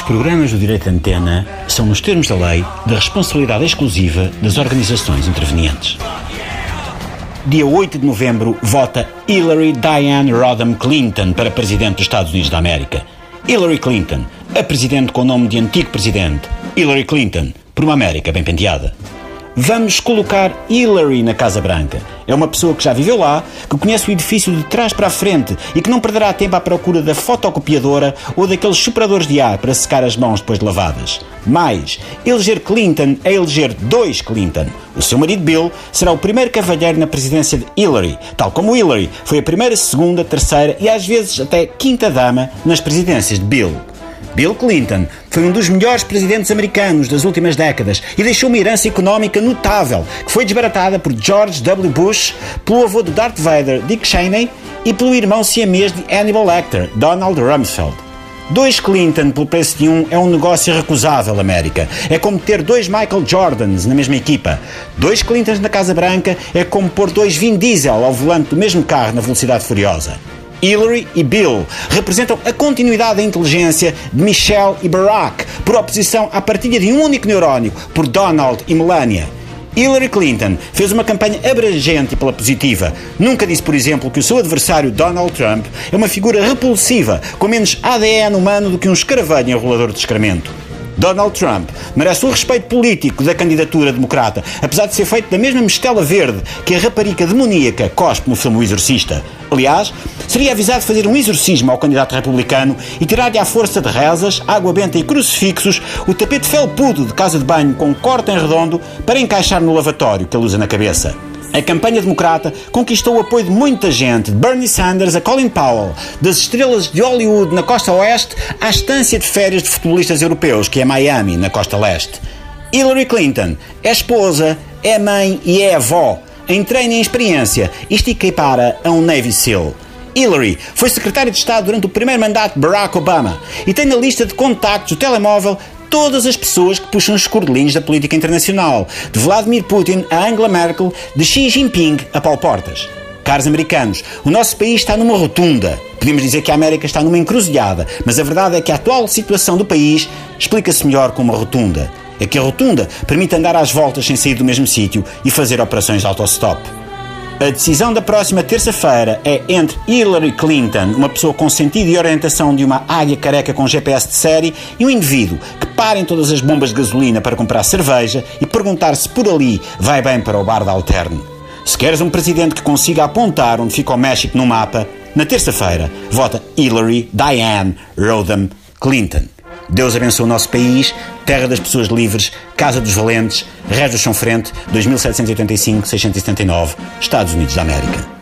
programas do direito antena são, nos termos da lei, da responsabilidade exclusiva das organizações intervenientes. Dia 8 de novembro, vota Hillary Diane Rodham Clinton para Presidente dos Estados Unidos da América. Hillary Clinton, a Presidente com o nome de antigo Presidente. Hillary Clinton, por uma América bem penteada. Vamos colocar Hillary na Casa Branca. É uma pessoa que já viveu lá, que conhece o edifício de trás para a frente e que não perderá tempo à procura da fotocopiadora ou daqueles superadores de ar para secar as mãos depois de lavadas. Mais, eleger Clinton é eleger dois Clinton. O seu marido Bill será o primeiro cavalheiro na presidência de Hillary, tal como Hillary foi a primeira, segunda, terceira e às vezes até quinta dama nas presidências de Bill. Bill Clinton foi um dos melhores presidentes americanos das últimas décadas e deixou uma herança económica notável, que foi desbaratada por George W. Bush, pelo avô de Darth Vader, Dick Cheney, e pelo irmão siamês de Hannibal Lecter, Donald Rumsfeld. Dois Clinton pelo preço de um é um negócio irrecusável, América. É como ter dois Michael Jordans na mesma equipa. Dois Clintons na Casa Branca é como pôr dois Vin Diesel ao volante do mesmo carro na velocidade furiosa. Hillary e Bill representam a continuidade da inteligência de Michelle e Barack, por oposição à partilha de um único neurónio por Donald e Melania. Hillary Clinton fez uma campanha abrangente pela positiva. Nunca disse, por exemplo, que o seu adversário Donald Trump é uma figura repulsiva, com menos ADN humano do que um escaravelho enrolador de excremento. Donald Trump merece o respeito político da candidatura democrata, apesar de ser feito da mesma mistela verde que a rapariga demoníaca cospe no filme O Exorcista. Aliás, seria avisado fazer um exorcismo ao candidato republicano e tirar-lhe à força de rezas, água benta e crucifixos o tapete felpudo de casa de banho com corte em redondo para encaixar no lavatório que ele usa na cabeça. A campanha democrata conquistou o apoio de muita gente, de Bernie Sanders a Colin Powell, das estrelas de Hollywood na costa oeste à estância de férias de futebolistas europeus, que é Miami, na costa leste. Hillary Clinton é esposa, é mãe e é avó. Em treino e experiência, isto equipara a um Navy SEAL. Hillary foi secretária de Estado durante o primeiro mandato de Barack Obama e tem na lista de contactos o telemóvel todas as pessoas que puxam os cordelinhos da política internacional, de Vladimir Putin a Angela Merkel, de Xi Jinping a Paulo Portas. Caros americanos, o nosso país está numa rotunda. Podemos dizer que a América está numa encruzilhada, mas a verdade é que a atual situação do país explica-se melhor com uma rotunda. É que a rotunda permite andar às voltas sem sair do mesmo sítio e fazer operações de autostop. A decisão da próxima terça-feira é entre Hillary Clinton, uma pessoa com sentido e orientação de uma águia careca com GPS de série, e um indivíduo que para em todas as bombas de gasolina para comprar cerveja e perguntar se por ali vai bem para o bar da Alterne. Se queres um presidente que consiga apontar onde fica o México no mapa, na terça-feira vota Hillary Diane Rodham Clinton. Deus abençoe o nosso país, terra das pessoas livres, casa dos valentes, Reis do Chão Frente, 2785-679, Estados Unidos da América.